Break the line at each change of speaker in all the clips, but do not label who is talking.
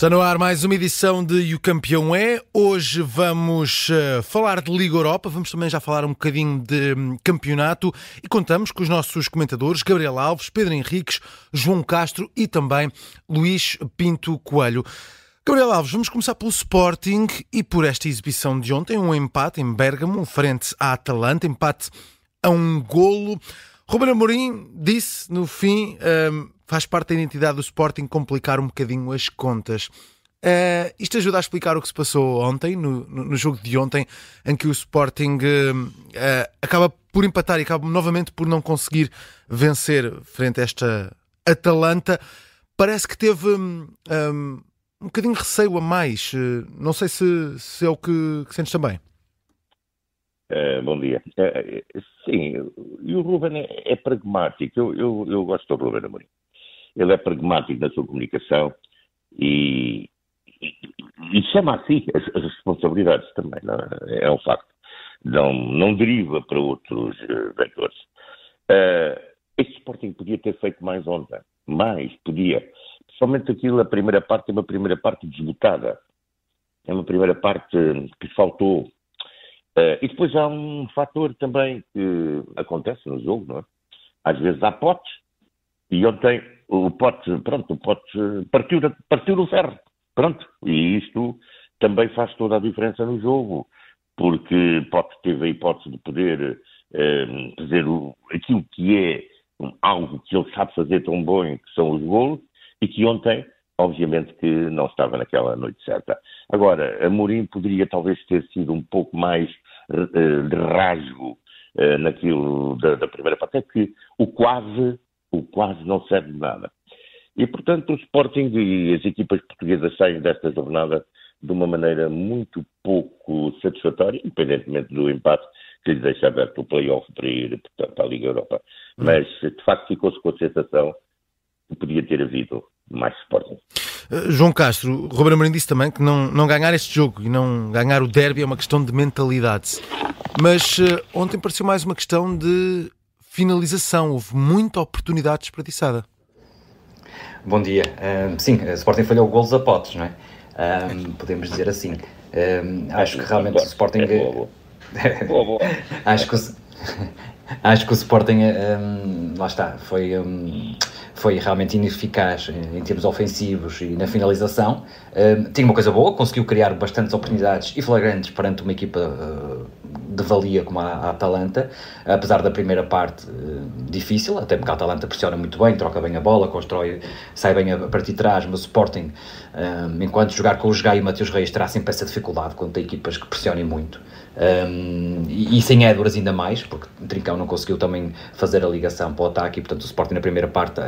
Está no ar mais uma edição de E o Campeão é. Hoje vamos uh, falar de Liga Europa, vamos também já falar um bocadinho de um, campeonato e contamos com os nossos comentadores Gabriel Alves, Pedro Henriques, João Castro e também Luís Pinto Coelho. Gabriel Alves, vamos começar pelo Sporting e por esta exibição de ontem, um empate em Bergamo, frente à Atalanta, empate a um golo. Ruben Amorim disse no fim. Um, faz parte da identidade do Sporting complicar um bocadinho as contas. Uh, isto ajuda a explicar o que se passou ontem, no, no, no jogo de ontem, em que o Sporting uh, uh, acaba por empatar e acaba novamente por não conseguir vencer frente a esta Atalanta. Parece que teve um, um, um bocadinho de receio a mais. não sei se, se é o que, que sentes também.
bom dia. sim, e o Ruben é, é pragmático. Eu, eu, eu gosto do Ruben Amorim ele é pragmático na sua comunicação e, e, e chama assim as, as, responsabilidades também, é? é um facto. Não, não deriva para outros uh, vetores. Uh, este Sporting podia ter feito mais ontem, mais, podia. Principalmente aquilo, a primeira parte é uma primeira parte desbotada. É uma primeira parte que faltou. Uh, e depois há um fator também que acontece no jogo, não é? Às vezes há potes, e ontem o pote, pronto, o pote partiu, partiu o ferro. Pronto. E isto também faz toda a diferença no jogo, porque Pote teve a hipótese de poder eh, fazer o, aquilo que é algo que ele sabe fazer tão bom, que são os golos, e que ontem, obviamente, que não estava naquela noite certa. Agora, a Mourinho poderia talvez ter sido um pouco mais eh, de rasgo eh, naquilo da, da primeira parte, é que o quase o quase não serve de nada. E, portanto, o Sporting e as equipas portuguesas saem desta jornada de uma maneira muito pouco satisfatória, independentemente do empate que lhes deixa aberto o play-off para ir portanto, à Liga Europa. Hum. Mas, de facto, ficou-se com a sensação que podia ter havido mais Sporting.
Uh, João Castro, Roberto Amorim disse também que não, não ganhar este jogo e não ganhar o derby é uma questão de mentalidade. Mas uh, ontem pareceu mais uma questão de finalização. Houve muita oportunidade desperdiçada.
Bom dia. Um, sim, a Sporting falhou golos a potes, não é? Um, podemos dizer assim. Um, acho que realmente o Sporting. É boa, boa. acho, que o... acho que o Sporting. lá está. Foi foi realmente ineficaz em termos ofensivos e na finalização. Uh, tinha uma coisa boa, conseguiu criar bastantes oportunidades e flagrantes perante uma equipa uh, de valia como a, a, Atalanta, apesar da primeira parte uh, difícil, até porque a Atalanta pressiona muito bem, troca bem a bola, constrói, sai bem a, partir de trás, mas o Sporting, enquanto jogar com o Jogai e o Matheus Reis, terá sempre essa dificuldade quando tem equipas que pressionem muito. Um, e, e, sem Edwards ainda mais, porque Trincão não conseguiu também fazer a ligação para o ataque e portanto o Sporting na primeira parte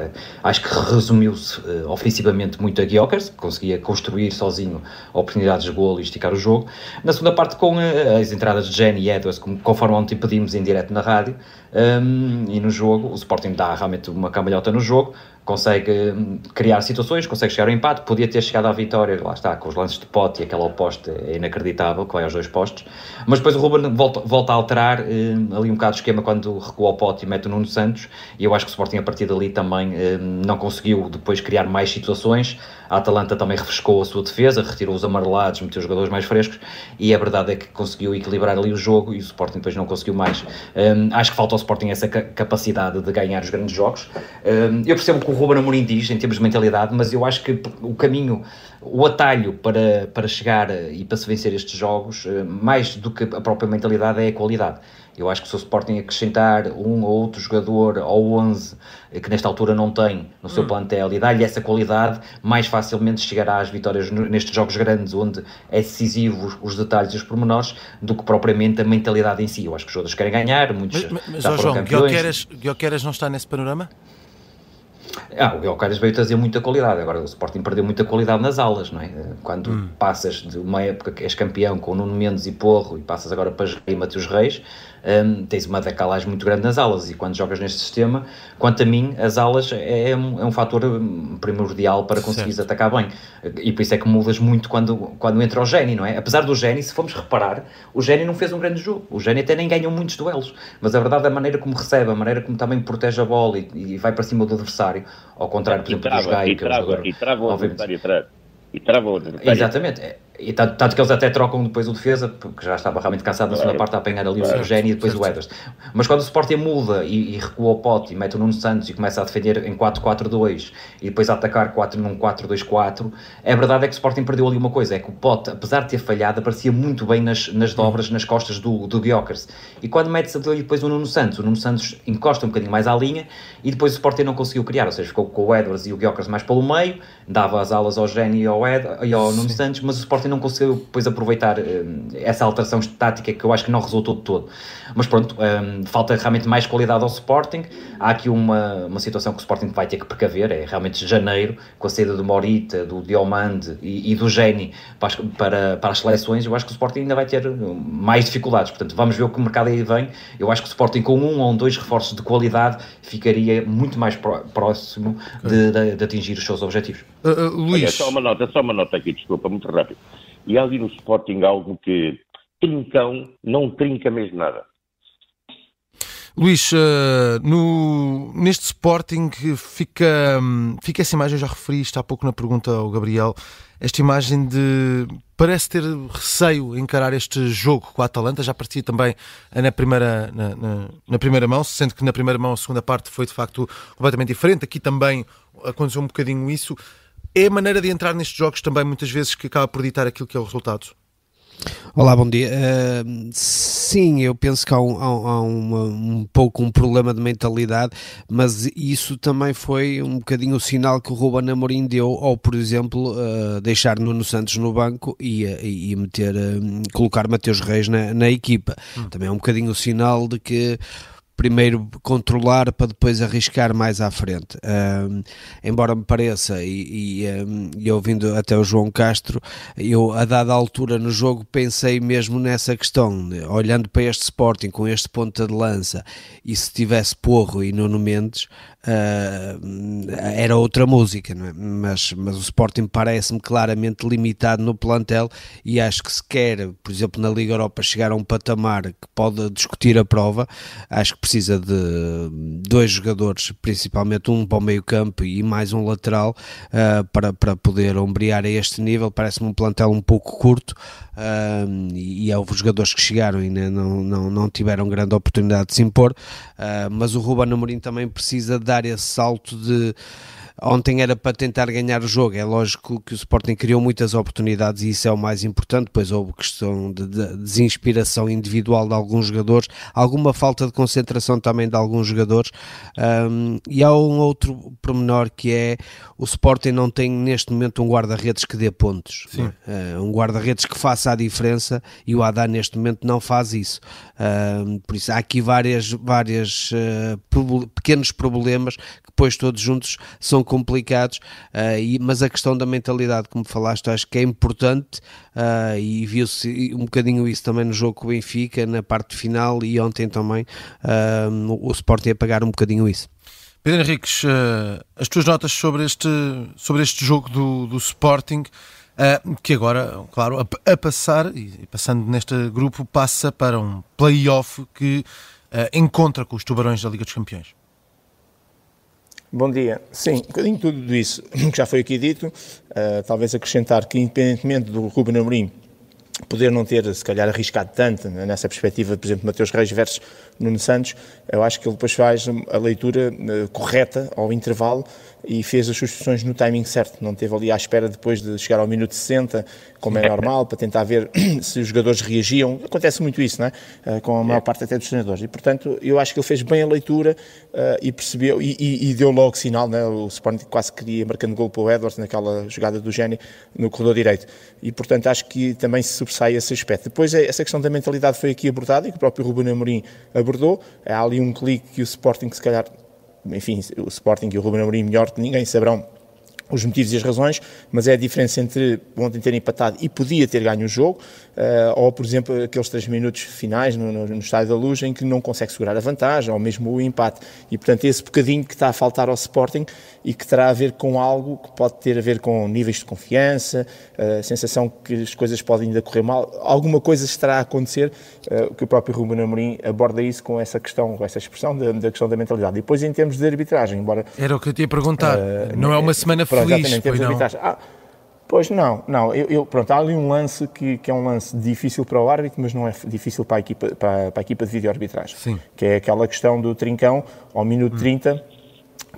acho que resumiu-se uh, ofensivamente muito a Gyökeres, conseguia construir sozinho oportunidades de golo e esticar o jogo. Na segunda parte com uh, as entradas de Jenny e Edwards, como, conforme ontem pedimos em direto na rádio, um, e no jogo o Sporting dá realmente uma cambalhota no jogo, consegue hum, criar situações, consegue chegar ao empate, podia ter chegado à vitória, lá está, com os lances de pote e aquela oposta é inacreditável, que vai aos dois postos, mas depois o Ruben volta, volta a alterar hum, ali um bocado o esquema quando recua ao pote e mete o Nuno Santos, e eu acho que o Sporting a partir dali também hum, não conseguiu depois criar mais situações, a Atalanta também refrescou a sua defesa, retirou os amarelados, meteu os jogadores mais frescos, e a verdade é que conseguiu equilibrar ali o jogo, e o Sporting depois não conseguiu mais. acho que falta ao Sporting essa capacidade de ganhar os grandes jogos. eu percebo que o Ruben Amorim diz, em termos de mentalidade, mas eu acho que o caminho, o atalho para, para chegar e para se vencer estes jogos, eh, mais do que a própria mentalidade, é a qualidade. Eu acho que se o Sporting acrescentar um ou outro jogador ao 11 eh, que nesta altura não tem no seu hum. plantel e dar-lhe essa qualidade, mais facilmente chegará às vitórias nestes jogos grandes, onde é decisivo os detalhes e os pormenores, do que propriamente a mentalidade em si. Eu acho que os jogadores querem ganhar, muitos.
Mas, mas, mas João, Guioqueras não está nesse panorama?
Ah, o Guilherme veio trazer muita qualidade. Agora, o Sporting perdeu muita qualidade nas alas, não é? Quando hum. passas de uma época que és campeão com o Nuno Mendes e Porro e passas agora para e Matheus Reis, um, tens uma decalagem muito grande nas alas. E quando jogas neste sistema, quanto a mim, as alas é, é um, é um fator hum, primordial para conseguires certo. atacar bem. E por isso é que mudas muito quando, quando entra o Geni, não é? Apesar do Geni, se formos reparar, o Geni não fez um grande jogo. O Geni até nem ganhou muitos duelos. Mas a verdade a maneira como recebe, a maneira como também protege a bola e, e vai para cima do adversário, ao contrário, por exemplo, do Gai,
que é um jogador... E trava o adversário atrás. e trava outra.
Exatamente. É, e tanto, tanto, que eles até trocam depois o defesa, porque já estava realmente cansado na segunda parte a apanhar ali o Eugénio e depois certo. o Edwards. Mas quando o Sporting muda e, e recua o pote e mete o Nuno Santos e começa a defender em 4-4-2 e depois a atacar 4 num 4-2-4, a verdade é que o Sporting perdeu ali uma coisa, é que o pote, apesar de ter falhado, aparecia muito bem nas, nas dobras, nas costas do, do Guiocas. E quando mete-se ali depois o Nuno Santos, o Nuno Santos encosta um bocadinho mais à linha e depois o Sporting não conseguiu criar, ou seja, ficou com o Edwards e o Guiocas mais pelo meio, dava as alas ao Gênio e ao, Ed, e ao Nuno Santos, mas o Sporting não conseguiu depois aproveitar um, essa alteração tática que eu acho que não resultou de todo. Mas pronto, um, falta realmente mais qualidade ao Sporting. Há aqui uma, uma situação que o Sporting vai ter que precaver, é realmente janeiro, com a saída do Morita, do Diomande e, e do Geni para, para, para as seleções, eu acho que o Sporting ainda vai ter mais dificuldades. Portanto, vamos ver o que o mercado aí vem. Eu acho que o Sporting com um ou dois reforços de qualidade ficaria muito mais próximo de, de, de atingir os seus objetivos.
Uh, uh, Luís. Olha, só uma nota, só uma nota aqui, desculpa, muito rápido. E há ali no Sporting algo que trincão não trinca mesmo nada.
Luís, uh, no, neste Sporting fica, fica essa imagem, já referi isto há pouco na pergunta ao Gabriel, esta imagem de parece ter receio encarar este jogo com a Atalanta, já partia também na primeira, na, na, na, primeira mão, sendo que na primeira mão a segunda parte foi de facto completamente diferente, aqui também aconteceu um bocadinho isso. É a maneira de entrar nestes jogos também muitas vezes que acaba por ditar aquilo que é o resultado?
Olá, bom dia. Uh, sim, eu penso que há, um, há uma, um, pouco um problema de mentalidade, mas isso também foi um bocadinho o sinal que o Ruben Amorim deu ao, por exemplo, uh, deixar Nuno Santos no banco e, e meter, uh, colocar Mateus Reis na, na equipa. Hum. Também é um bocadinho o sinal de que primeiro controlar para depois arriscar mais à frente. Um, embora me pareça, e, e, um, e, ouvindo até o João Castro, eu a dada altura no jogo pensei mesmo nessa questão, olhando para este Sporting com este ponta de lança e se tivesse Porro e Nuno Mendes, uh, era outra música, é? mas, mas o Sporting parece-me claramente limitado no plantel e acho que se quer, por exemplo, na Liga Europa chegar a um patamar que pode discutir a prova, acho que precisa de dois jogadores, principalmente um para o meio campo e mais um lateral uh, para, para poder ombrear a este nível, parece-me um plantel um pouco curto uh, e, houve jogadores que chegaram e não, não, não tiveram grande oportunidade de se impor, mas o Ruben Amorim também precisa dar esse salto de Ontem era para tentar ganhar o jogo. É lógico que o Sporting criou muitas oportunidades e isso é o mais importante. Depois houve questão de, de desinspiração individual de alguns jogadores, alguma falta de concentração também de alguns jogadores. Um, e há um outro pormenor que é o Sporting não tem neste momento um guarda-redes que dê pontos. Uh, um guarda-redes que faça a diferença e o Haddad neste momento não faz isso. Uh, por isso há aqui várias, várias uh, pequenos problemas depois todos juntos são complicados, uh, e, mas a questão da mentalidade, como falaste, acho que é importante uh, e viu-se um bocadinho isso também no jogo com o Benfica, na parte final e ontem também uh, o Sporting a pagar um bocadinho isso.
Pedro Henriques, as tuas notas sobre este, sobre este jogo do, do Sporting, que agora, claro, a, a passar, e passando neste grupo, passa para um play-off que encontra com os tubarões da Liga dos Campeões.
Bom dia. Sim, um bocadinho tudo isso que já foi aqui dito, uh, talvez acrescentar que independentemente do Ruben Amorim poder não ter, se calhar, arriscado tanto nessa perspectiva, por exemplo, Mateus Reis versus Nuno Santos, eu acho que ele depois faz a leitura uh, correta ao intervalo e fez as substituições no timing certo, não teve ali à espera depois de chegar ao minuto 60, como é normal, para tentar ver se os jogadores reagiam. Acontece muito isso, não é? Uh, com a maior parte até dos treinadores. E, portanto, eu acho que ele fez bem a leitura uh, e percebeu, e, e, e, deu logo sinal, né? o Sporting quase queria marcando gol para o Edwards naquela jogada do Gênio no corredor direito. E, portanto, acho que também se sobressai esse aspecto. Depois, é, essa questão da mentalidade foi aqui abordada e que o próprio Ruben Amorim abordou. Há ali um clique que o Sporting, se calhar, enfim, o Sporting e o Ruben Amorim melhor que ninguém saberão os motivos e as razões, mas é a diferença entre ontem ter empatado e podia ter ganho o jogo, uh, ou, por exemplo, aqueles três minutos finais no, no, no, Estádio da Luz em que não consegue segurar a vantagem, ou mesmo o empate. E, portanto, esse bocadinho que está a faltar ao Sporting e que terá a ver com algo que pode ter a ver com níveis de confiança, uh, a sensação que as coisas podem ainda correr mal, alguma coisa estará a acontecer, uh, que o próprio Ruben Amorim aborda isso com essa questão, com essa expressão da, da questão da mentalidade. E depois, em termos de arbitragem, embora...
Era o que eu te ia perguntar, não é uma semsemana feliz,
exatamente,
pois não?
Ah, Pois não, não. Eu, eu, pronto, há ali um lance que, que, é um lance difícil para o árbitro, mas não é difícil para a equipa, para, para a equipa de vídeo-arbitragem.
Sim.
Que é aquela questão do trincão ao minuto hum. 30,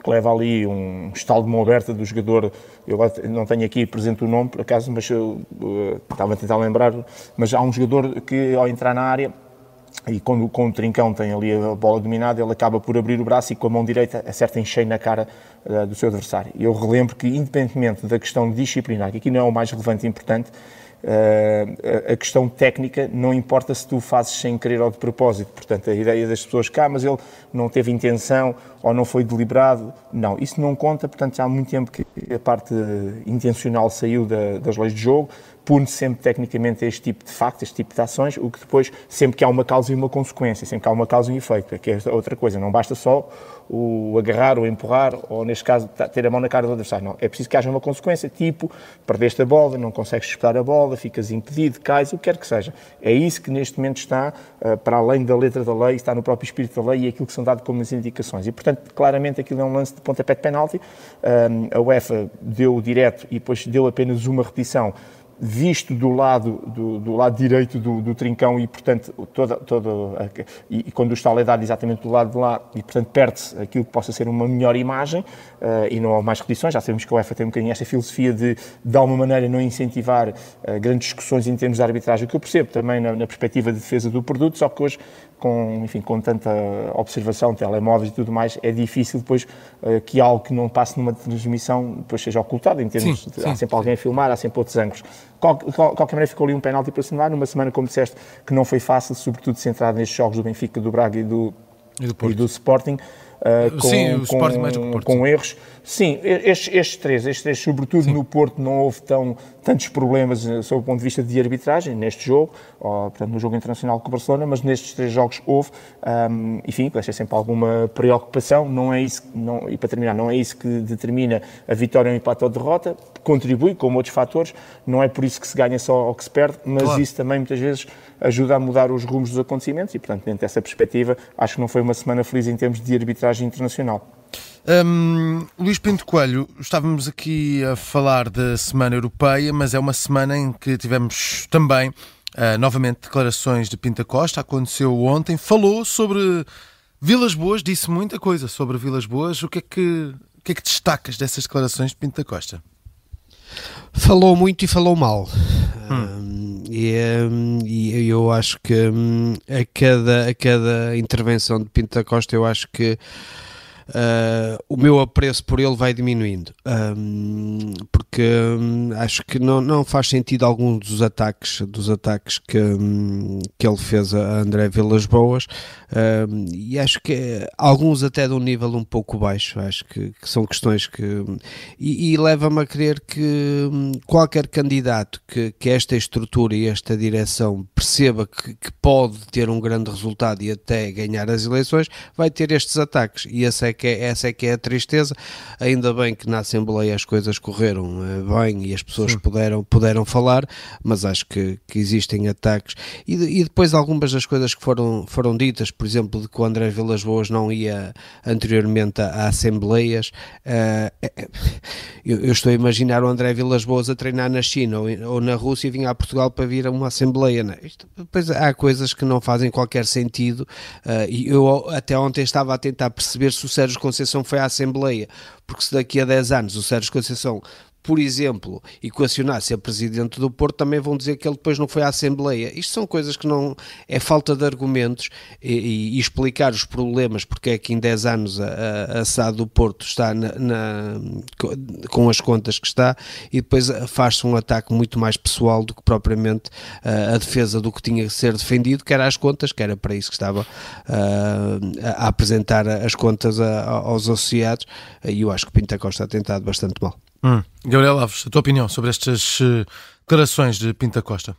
que leva ali um estalo de mão aberta do jogador. Eu não tenho aqui presente o nome, por acaso, mas eu uh, estava a tentar lembrar. Mas há um jogador que, ao entrar na área, e quando, quando o Trincão tem ali a bola dominada, ele acaba por abrir o braço e com a mão direita acerta em cheio na cara uh, do seu adversário. Eu relembro que, independentemente da questão disciplinar, que aqui não é o mais relevante e importante, uh, a questão técnica não importa se tu fazes sem querer ou de propósito. Portanto, a ideia das pessoas cá, mas ele não teve intenção ou não foi deliberado, não, isso não conta. Portanto, já há muito tempo que a parte intencional saiu da, das leis de jogo pune sempre tecnicamente este tipo de factos, este tipo de ações, o que depois, sempre que há uma causa e uma consequência, sempre que há uma causa e um efeito, que é outra coisa, não basta só o agarrar, o empurrar, ou neste caso ter a mão na cara do adversário, não, é preciso que haja uma consequência, tipo, perdeste a bola, não consegues disputar a bola, ficas impedido, cais, o que quer que seja. É isso que neste momento está, uh, para além da letra da lei, está no próprio espírito da lei e aquilo que são dados como as indicações. E, portanto, claramente aquilo é um lance de pontapé de penalti, uh, a UEFA deu o direto e depois deu apenas uma repetição, visto do lado, do, do lado direito do, do, trincão e, portanto, toda, toda e, e, quando o estalo é dado exatamente do lado de lá e, portanto, perde-se aquilo que possa ser uma melhor imagem uh, e não há mais repetições. Já sabemos que a UEFA tem um bocadinho esta filosofia de, de alguma maneira, não incentivar uh, grandes discussões em termos de arbitragem, que eu percebo também na, na perspectiva de defesa do produto, só que hoje com, enfim, com tanta observação, telemóveis e tudo mais, é difícil depois uh, que algo que não passe numa transmissão depois seja ocultado, em termos sim, de, sim, há sempre sim. alguém a filmar, há sempre outros ângulos. Qual, qual, qualquer maneira ficou ali um penalti para assinalar, numa semana, como disseste, que não foi fácil, sobretudo centrado nestes jogos do Benfica, do Braga e do, e do, e do Sporting, uh, com, Sim, o com, Sporting mais do que Porto, com erros. Sim, estes, estes, três, estes três, sobretudo sim. no Porto, não houve tão, tantos problemas eh, sob o ponto de vista de arbitragem neste jogo, ou, portanto, no jogo internacional com o Barcelona, mas nestes três jogos houve, um, enfim, deixa sempre alguma preocupação. Não é isso, não, e para terminar, não é isso que determina a vitória, ou empate ou derrota, contribui, como outros fatores, não é por isso que se ganha só ou que se perde, mas claro. isso também muitas vezes ajuda a mudar os rumos dos acontecimentos e, portanto, dentro dessa perspectiva, acho que não foi uma semana feliz em termos de arbitragem internacional.
Um, Luís Pinto Coelho, estávamos aqui a falar da Semana Europeia, mas é uma semana em que tivemos também uh, novamente declarações de Pinta Costa. Aconteceu ontem, falou sobre Vilas Boas, disse muita coisa sobre Vilas Boas. O que é que, o que, é que destacas dessas declarações de Pinta Costa?
Falou muito e falou mal. Hum. e, um, e, eu acho que um, a, cada, a cada intervenção de Pinta Costa, eu acho que uh, o meu apreço por ele vai diminuindo. Um, porque um, acho que não, não faz sentido alguns dos ataques, dos ataques que, um, que ele fez a André Vilas Boas e acho que alguns até de um nível um pouco baixo, acho que, que são questões que e, e leva-me a crer que hum, qualquer candidato que, que esta estrutura e esta direção perceba que, que pode ter um grande resultado e até ganhar as eleições, vai ter estes ataques e essa é que é, essa é, que é a tristeza. Ainda bem que na Assembleia as coisas correram eh, bem e as pessoas puderam, puderam falar, mas acho que, que existem ataques. E, e, depois algumas das coisas que foram, foram ditas, por exemplo, de que o André Vilas Boas não ia anteriormente a, a Assembleias, uh, eu, eu, estou a imaginar o André Vilas Boas a treinar na China ou, ou na Rússia e vir a Portugal para vir a uma Assembleia. Né? Isto, depois há coisas que não fazem qualquer sentido uh, e eu até ontem estava a tentar perceber se o Sérgio Conceição foi à Assembleia, porque se daqui a 10 anos o Sérgio Conceição por exemplo, equacionar ser presidente do Porto, também vão dizer que ele depois não foi à Assembleia. Isto são coisas que não. é falta de argumentos e, e explicar os problemas, porque é que em 10 anos a, a, a SAD do Porto está na, na, com as contas que está e depois faz-se um ataque muito mais pessoal do que propriamente a, a defesa do que tinha que ser defendido, que era as contas, que era para isso que estava a, apresentar as contas aos associados, e eu acho que Pinta Costa tem tentado bastante mal.
Hum. Gabriel Alves, a tua opinião sobre estas uh, declarações de Pinta Costa?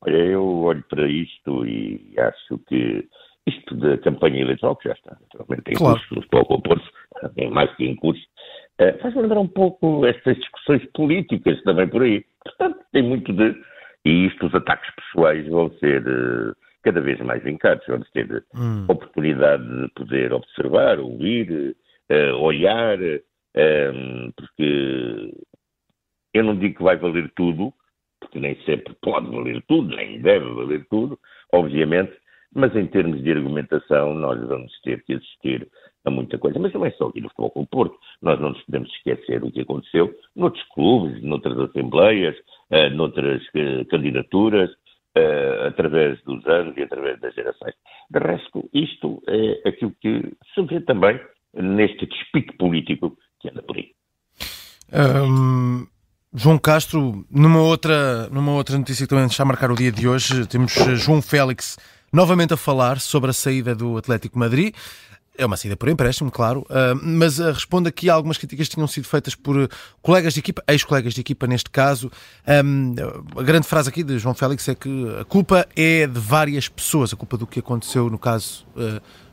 Olha, eu olho para isto e acho que isto da campanha eleitoral, que já está naturalmente em claro. curso, estou a compor-se, é mais que em curso, uh, faz-me lembrar um pouco estas discussões políticas também por aí. Portanto, tem muito de. E isto, os ataques pessoais vão ser uh, cada vez mais vincados, vamos ter hum. oportunidade de poder observar, ouvir, olhar, um, porque Eu não digo que vai valer tudo, porque nem sempre pode valer tudo, nem deve valer tudo, obviamente, mas em termos de argumentação nós vamos ter que assistir a muita coisa. Mas não é só aqui no Futebol com o Porto. Nós não nos podemos esquecer o que aconteceu noutros clubes, noutras assembleias, uh, noutras uh, candidaturas, uh, através dos anos e através das gerações. De resto, isto é aquilo que se vê também neste despique político que anda por aí.
João Castro, numa outra, numa outra notícia que também está a marcar o dia de hoje, temos João Félix novamente a falar sobre a saída do Atlético Madrid. É uma saída por empréstimo, claro, uh, mas uh, responde aqui a algumas críticas que tinham sido feitas por uh, colegas de equipa, ex-colegas de equipa neste caso. Um, a grande frase aqui de João Félix é que a culpa é de várias pessoas, a culpa do que aconteceu no caso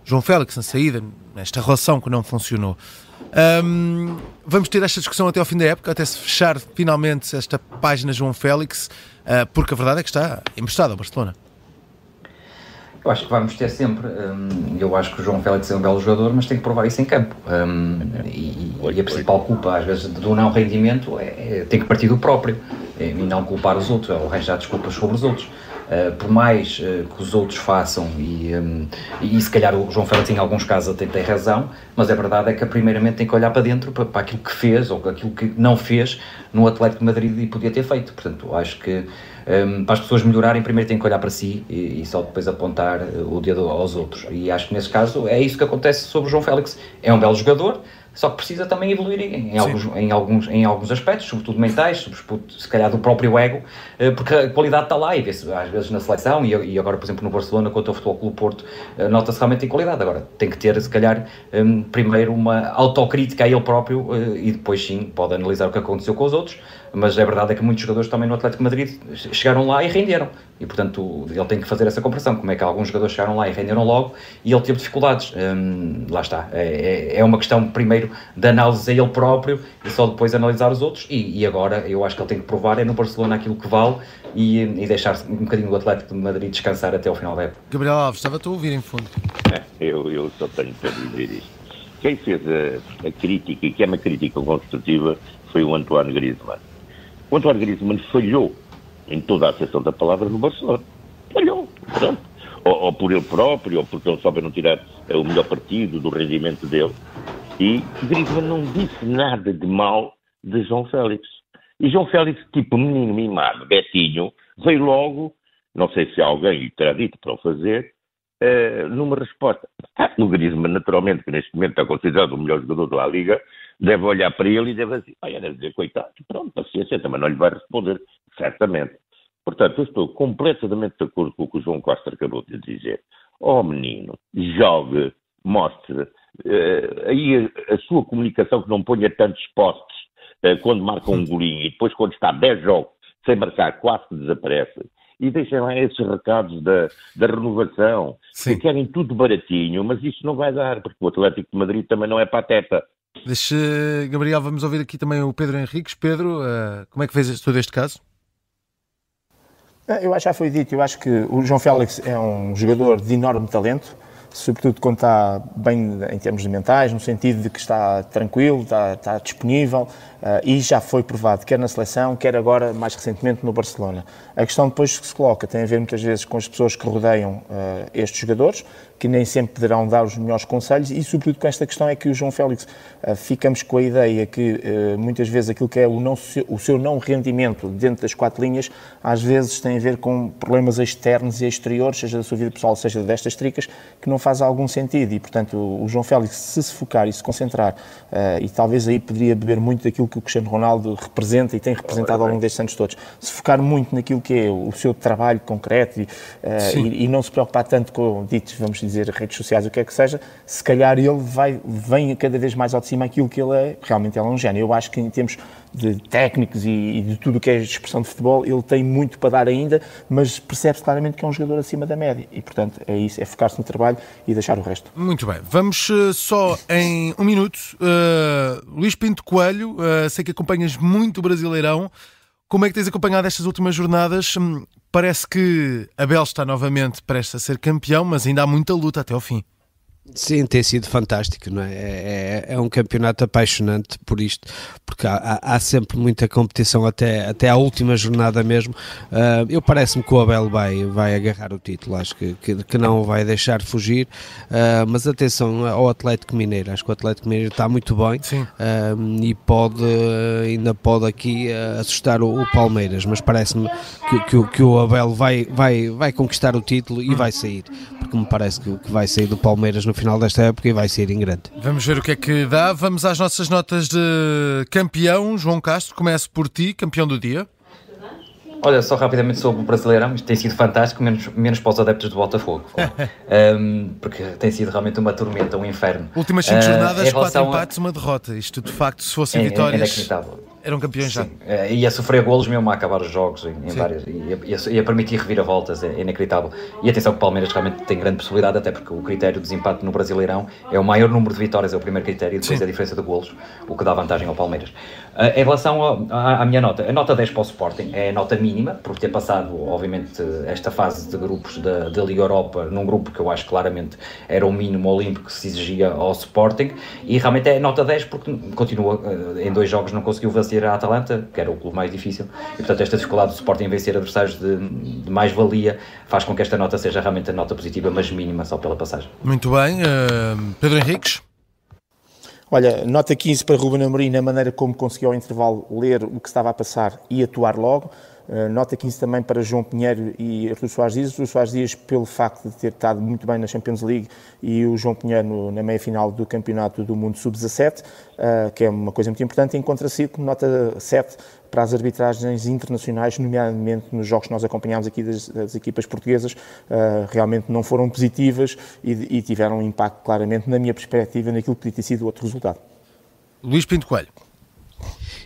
João Félix na saída, nesta relação que não funcionou. Um, vamos ter esta discussão até ao fim da época, até se fechar finalmente esta página João Félix, porque a verdade é que está emprestado ao Barcelona.
Eu acho que vamos ter sempre. Um, eu acho que o João Félix é um belo jogador, mas tem que provar isso em campo. Um, e, e, a principal culpa, às vezes, do não rendimento é, é tem que partir do próprio é, e não culpar os outros, ou arranjar desculpas sobre os outros. Uh, por mais uh, que os outros façam, e, um, e, se calhar o João Félix em alguns casos até tem razão, mas a verdade é que primeiramente tem que olhar para dentro, para, para aquilo que fez ou aquilo que não fez no Atlético de Madrid e podia ter feito. Portanto, acho que um, para as pessoas melhorarem, primeiro têm que olhar para si e, e, só depois apontar o dedo aos outros. E acho que nesse caso é isso que acontece sobre o João Félix. É um belo jogador, só que precisa também evoluir em, alguns, em, alguns, em alguns aspectos, sobretudo mentais, sobretudo, se calhar do próprio ego, eh, porque a qualidade está lá e vê-se às vezes na seleção e, agora, por exemplo, no Barcelona, contra o Futebol Clube Porto, eh, nota-se realmente em qualidade. Agora, tem que ter, se calhar, um, primeiro uma autocrítica a ele próprio uh, e depois sim pode analisar o que aconteceu com os outros, mas a verdade é que muitos jogadores também no Atlético de Madrid chegaram lá e renderam. E, portanto, ele tem que fazer essa comparação. Como é que alguns jogadores chegaram lá e renderam logo e ele teve dificuldades. Hum, lá está. É, é, é uma questão, primeiro, de análise a ele próprio e só depois analisar os outros. E, e agora, eu acho que ele tem que provar é no Barcelona aquilo que vale e, e deixar um bocadinho do Atlético de Madrid descansar até ao final da época.
Gabriel Alves, estava-te a ouvir em fundo.
É, eu, eu só tenho para dizer isto. Quem fez a, a crítica, e que é uma crítica construtiva, foi o Antoine Griezmann. O Antoine Griezmann falhou em toda a acessão da palavra no Barcelona. Falhou, pronto. Ou, ou, por ele próprio, ou porque ele soube não tirar o melhor partido do rendimento dele. E Griezmann não disse nada de mal de João Félix. E João Félix, tipo menino mimado, Betinho, veio logo, não sei se alguém lhe terá dito para o fazer, uh, numa resposta. Ah, no Griezmann, naturalmente, que neste momento está considerado o melhor jogador da Liga, deve olhar para ele e deve dizer, olha, deve dizer, coitado, pronto, paciência, também não lhe vai responder, certamente. Portanto, eu estou completamente de acordo com o que o João Costa acabou de dizer. Oh menino, jogue, mostre uh, aí a, a, sua comunicação que não ponha tantos postes uh, quando marca um golinho e depois quando está 10 jogos sem marcar quase que desaparece. E deixem lá esses recados da, da renovação, Sim. que querem tudo baratinho, mas isso não vai dar, porque o Atlético de Madrid também não é pateta.
Deixa, Gabriel, vamos ouvir aqui também o Pedro Henriques. Pedro, uh, como é que fez todo este caso?
Ah, eu acho que já foi dito, eu acho que o João Félix é um jogador de enorme talento, sobretudo quando está bem em termos mentais, no sentido de que está tranquilo, está, está disponível uh, e já foi provado, quer na seleção, quer agora, mais recentemente, no Barcelona. A questão depois que se coloca tem a ver muitas vezes com as pessoas que rodeiam uh, estes jogadores, que nem sempre poderão dar os melhores conselhos e, sobretudo, com esta questão é que o João Félix, uh, ficamos com a ideia que muitas vezes aquilo que é o, não, o seu não rendimento dentro das quatro linhas, às vezes tem a ver com problemas externos e exteriores, seja da sua vida pessoal, seja destas tricas, que não faz algum sentido. E, portanto, o João Félix, se se focar e se concentrar, uh, e talvez aí poderia beber muito daquilo que o Cristiano Ronaldo representa e tem representado ao longo destes anos todos, se focar muito naquilo que é o seu trabalho concreto e, uh, e, e, não se preocupar tanto com, ditos, vamos dizer, redes sociais, o que é que seja, se calhar ele vai, vem cada vez mais ao de cima aquilo que ele é, realmente ele é um gênio. Eu acho que em termos de técnicos e, e de tudo o que é expressão de futebol, ele tem muito para dar ainda, mas percebe-se claramente que é um jogador acima da média e, portanto, é isso, é focar-se no trabalho e deixar o resto.
Muito bem, vamos uh, só em um minuto. Uh, Luís Pinto Coelho, uh, sei que acompanhas muito o Brasileirão. Como é que tens acompanhado estas últimas jornadas? Hum, parece que Abel está novamente prestes a ser campeão, mas ainda há muita luta até ao fim.
Sim, tem sido fantástico, não é? É, é, é um campeonato apaixonante por isto, porque há, há, sempre muita competição até, até à última jornada mesmo. Uh, eu parece-me que o Abel vai, vai agarrar o título, acho que, que, que não o vai deixar fugir, uh, mas atenção ao Atlético Mineiro, acho que o Atlético Mineiro está muito bem uh, e pode, ainda pode aqui assustar o, o Palmeiras, mas parece-me que, que, que, o Abel vai, vai, vai conquistar o título e vai sair, porque me parece que, que vai sair do Palmeiras no final desta época e vai ser em grande.
Vamos ver o que é que dá. Vamos às nossas notas de campeão. João Castro, começo por ti, campeão do dia.
Olha, só rapidamente sobre o Brasileirão, isto tem sido fantástico, menos, menos para os adeptos do Botafogo, um, porque tem sido realmente uma tormenta, um inferno.
Últimas 5 uh, jornadas, 4 empates, a... uma derrota. Isto de facto, se fossem é, vitórias. É inacreditável eram campeões Sim. já. É,
ia sofrer golos mesmo a acabar os jogos em, em várias. Ia, permitir reviravoltas, é, é inacreditável. E atenção que o Palmeiras realmente tem grande possibilidade, até porque o critério de desempate no Brasileirão é o maior número de vitórias, é o primeiro critério, e depois Sim. a diferença de golos, o que dá vantagem ao Palmeiras. Uh, em relação à minha nota, a nota 10 para o Sporting é a nota mínima, por ter passado, obviamente, esta fase de grupos da, da Liga Europa, num grupo que eu acho claramente era o mínimo olímpico que se exigia ao Sporting, e realmente é nota 10 porque continua, uh, em dois jogos não conseguiu vencer vencer a Atalanta, que era o clube mais difícil, e portanto esta dificuldade do Sporting em vencer adversários de, de mais-valia faz com que esta nota seja realmente a nota positiva, mas mínima só pela passagem.
Muito bem. Uh, Pedro Henriques?
Olha, nota 15 para Ruben Amorim na maneira como conseguiu ao intervalo ler o que estava a passar e atuar logo. Uh, nota 15 também para João Pinheiro e Artur Soares Dias. Artur Soares Dias pelo facto de ter estado muito bem na Champions League e o João Pinheiro na meia-final do Campeonato do Mundo Sub-17, uh, que é uma coisa muito importante. Em contraciclo, nota 7 para as arbitragens internacionais, nomeadamente nos jogos que nós acompanhámos aqui das, das equipas portuguesas, uh, realmente não foram positivas e, e tiveram um impacto claramente, na minha perspectiva, naquilo que podia ter sido outro resultado.
Luís Pinto Coelho.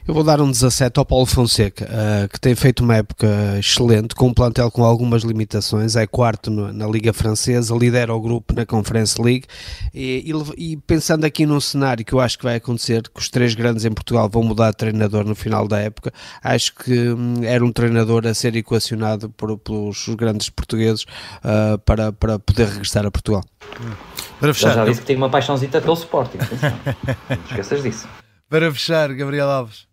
Eu vou dar um 17 ao Paulo Fonseca, uh, que tem feito uma época excelente, com um plantel com algumas limitações, é quarto no, na Liga Francesa, lidera o grupo na Conference League e, e, e, pensando aqui num cenário que eu acho que vai acontecer, que os três grandes em Portugal vão mudar de treinador no final da época, acho que hum, era um treinador a ser equacionado por, pelos grandes portugueses uh, para, para poder regressar a Portugal.
Para fechar, já disse que tem uma paixãozita pelo Sporting, não esqueças disso.
Para fechar, Gabriel Alves.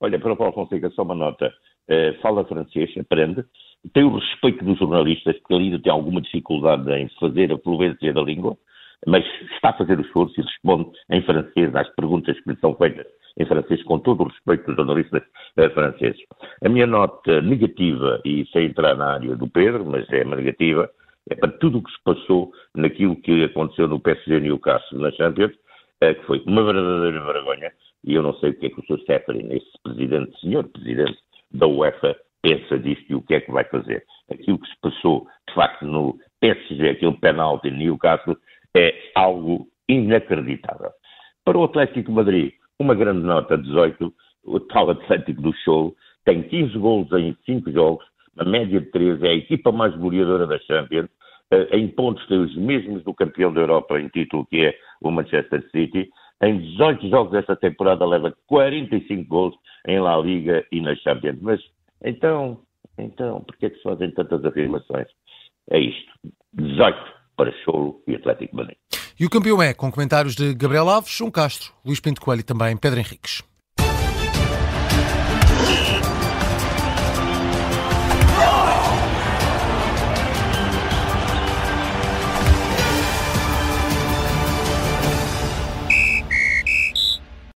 Olha, para o Paulo Fonseca, só uma nota. Uh, fala francês, aprende. Tem o respeito dos jornalistas, que ainda tem alguma dificuldade em fazer a fluência da língua, mas está a fazer o esforço e responde em francês às perguntas que lhe são feitas em francês, com todo o respeito dos jornalistas uh, franceses. A minha nota negativa, e sem entrar na área do Pedro, mas é uma negativa, é para tudo o que se passou naquilo que aconteceu no PSG Newcastle na Champions, uh, que foi uma verdadeira vergonha e eu não sei o que é que o Sr. Seferin, esse presidente, senhor presidente da UEFA, pensa disto e o que é que vai fazer. Aquilo que se passou, de facto, no PSG, aquele penalti em Newcastle, é algo inacreditável. Para o Atlético de Madrid, uma grande nota, 18, o tal Atlético do Show, tem 15 gols em 5 jogos, uma média de 13, é a equipa mais goleadora da Champions, eh, em pontos tem os mesmos do campeão da Europa em título, que é o Manchester City, em 18 jogos desta temporada leva 45 gols em La Liga e na Champions. Mas então, então, por é que se fazem tantas afirmações? É isto. 18 para Cholo e Atlético Madrid.
E o campeão é, com comentários de Gabriel Alves, João Castro, Luís Pinto Coelho e também Pedro Henriques.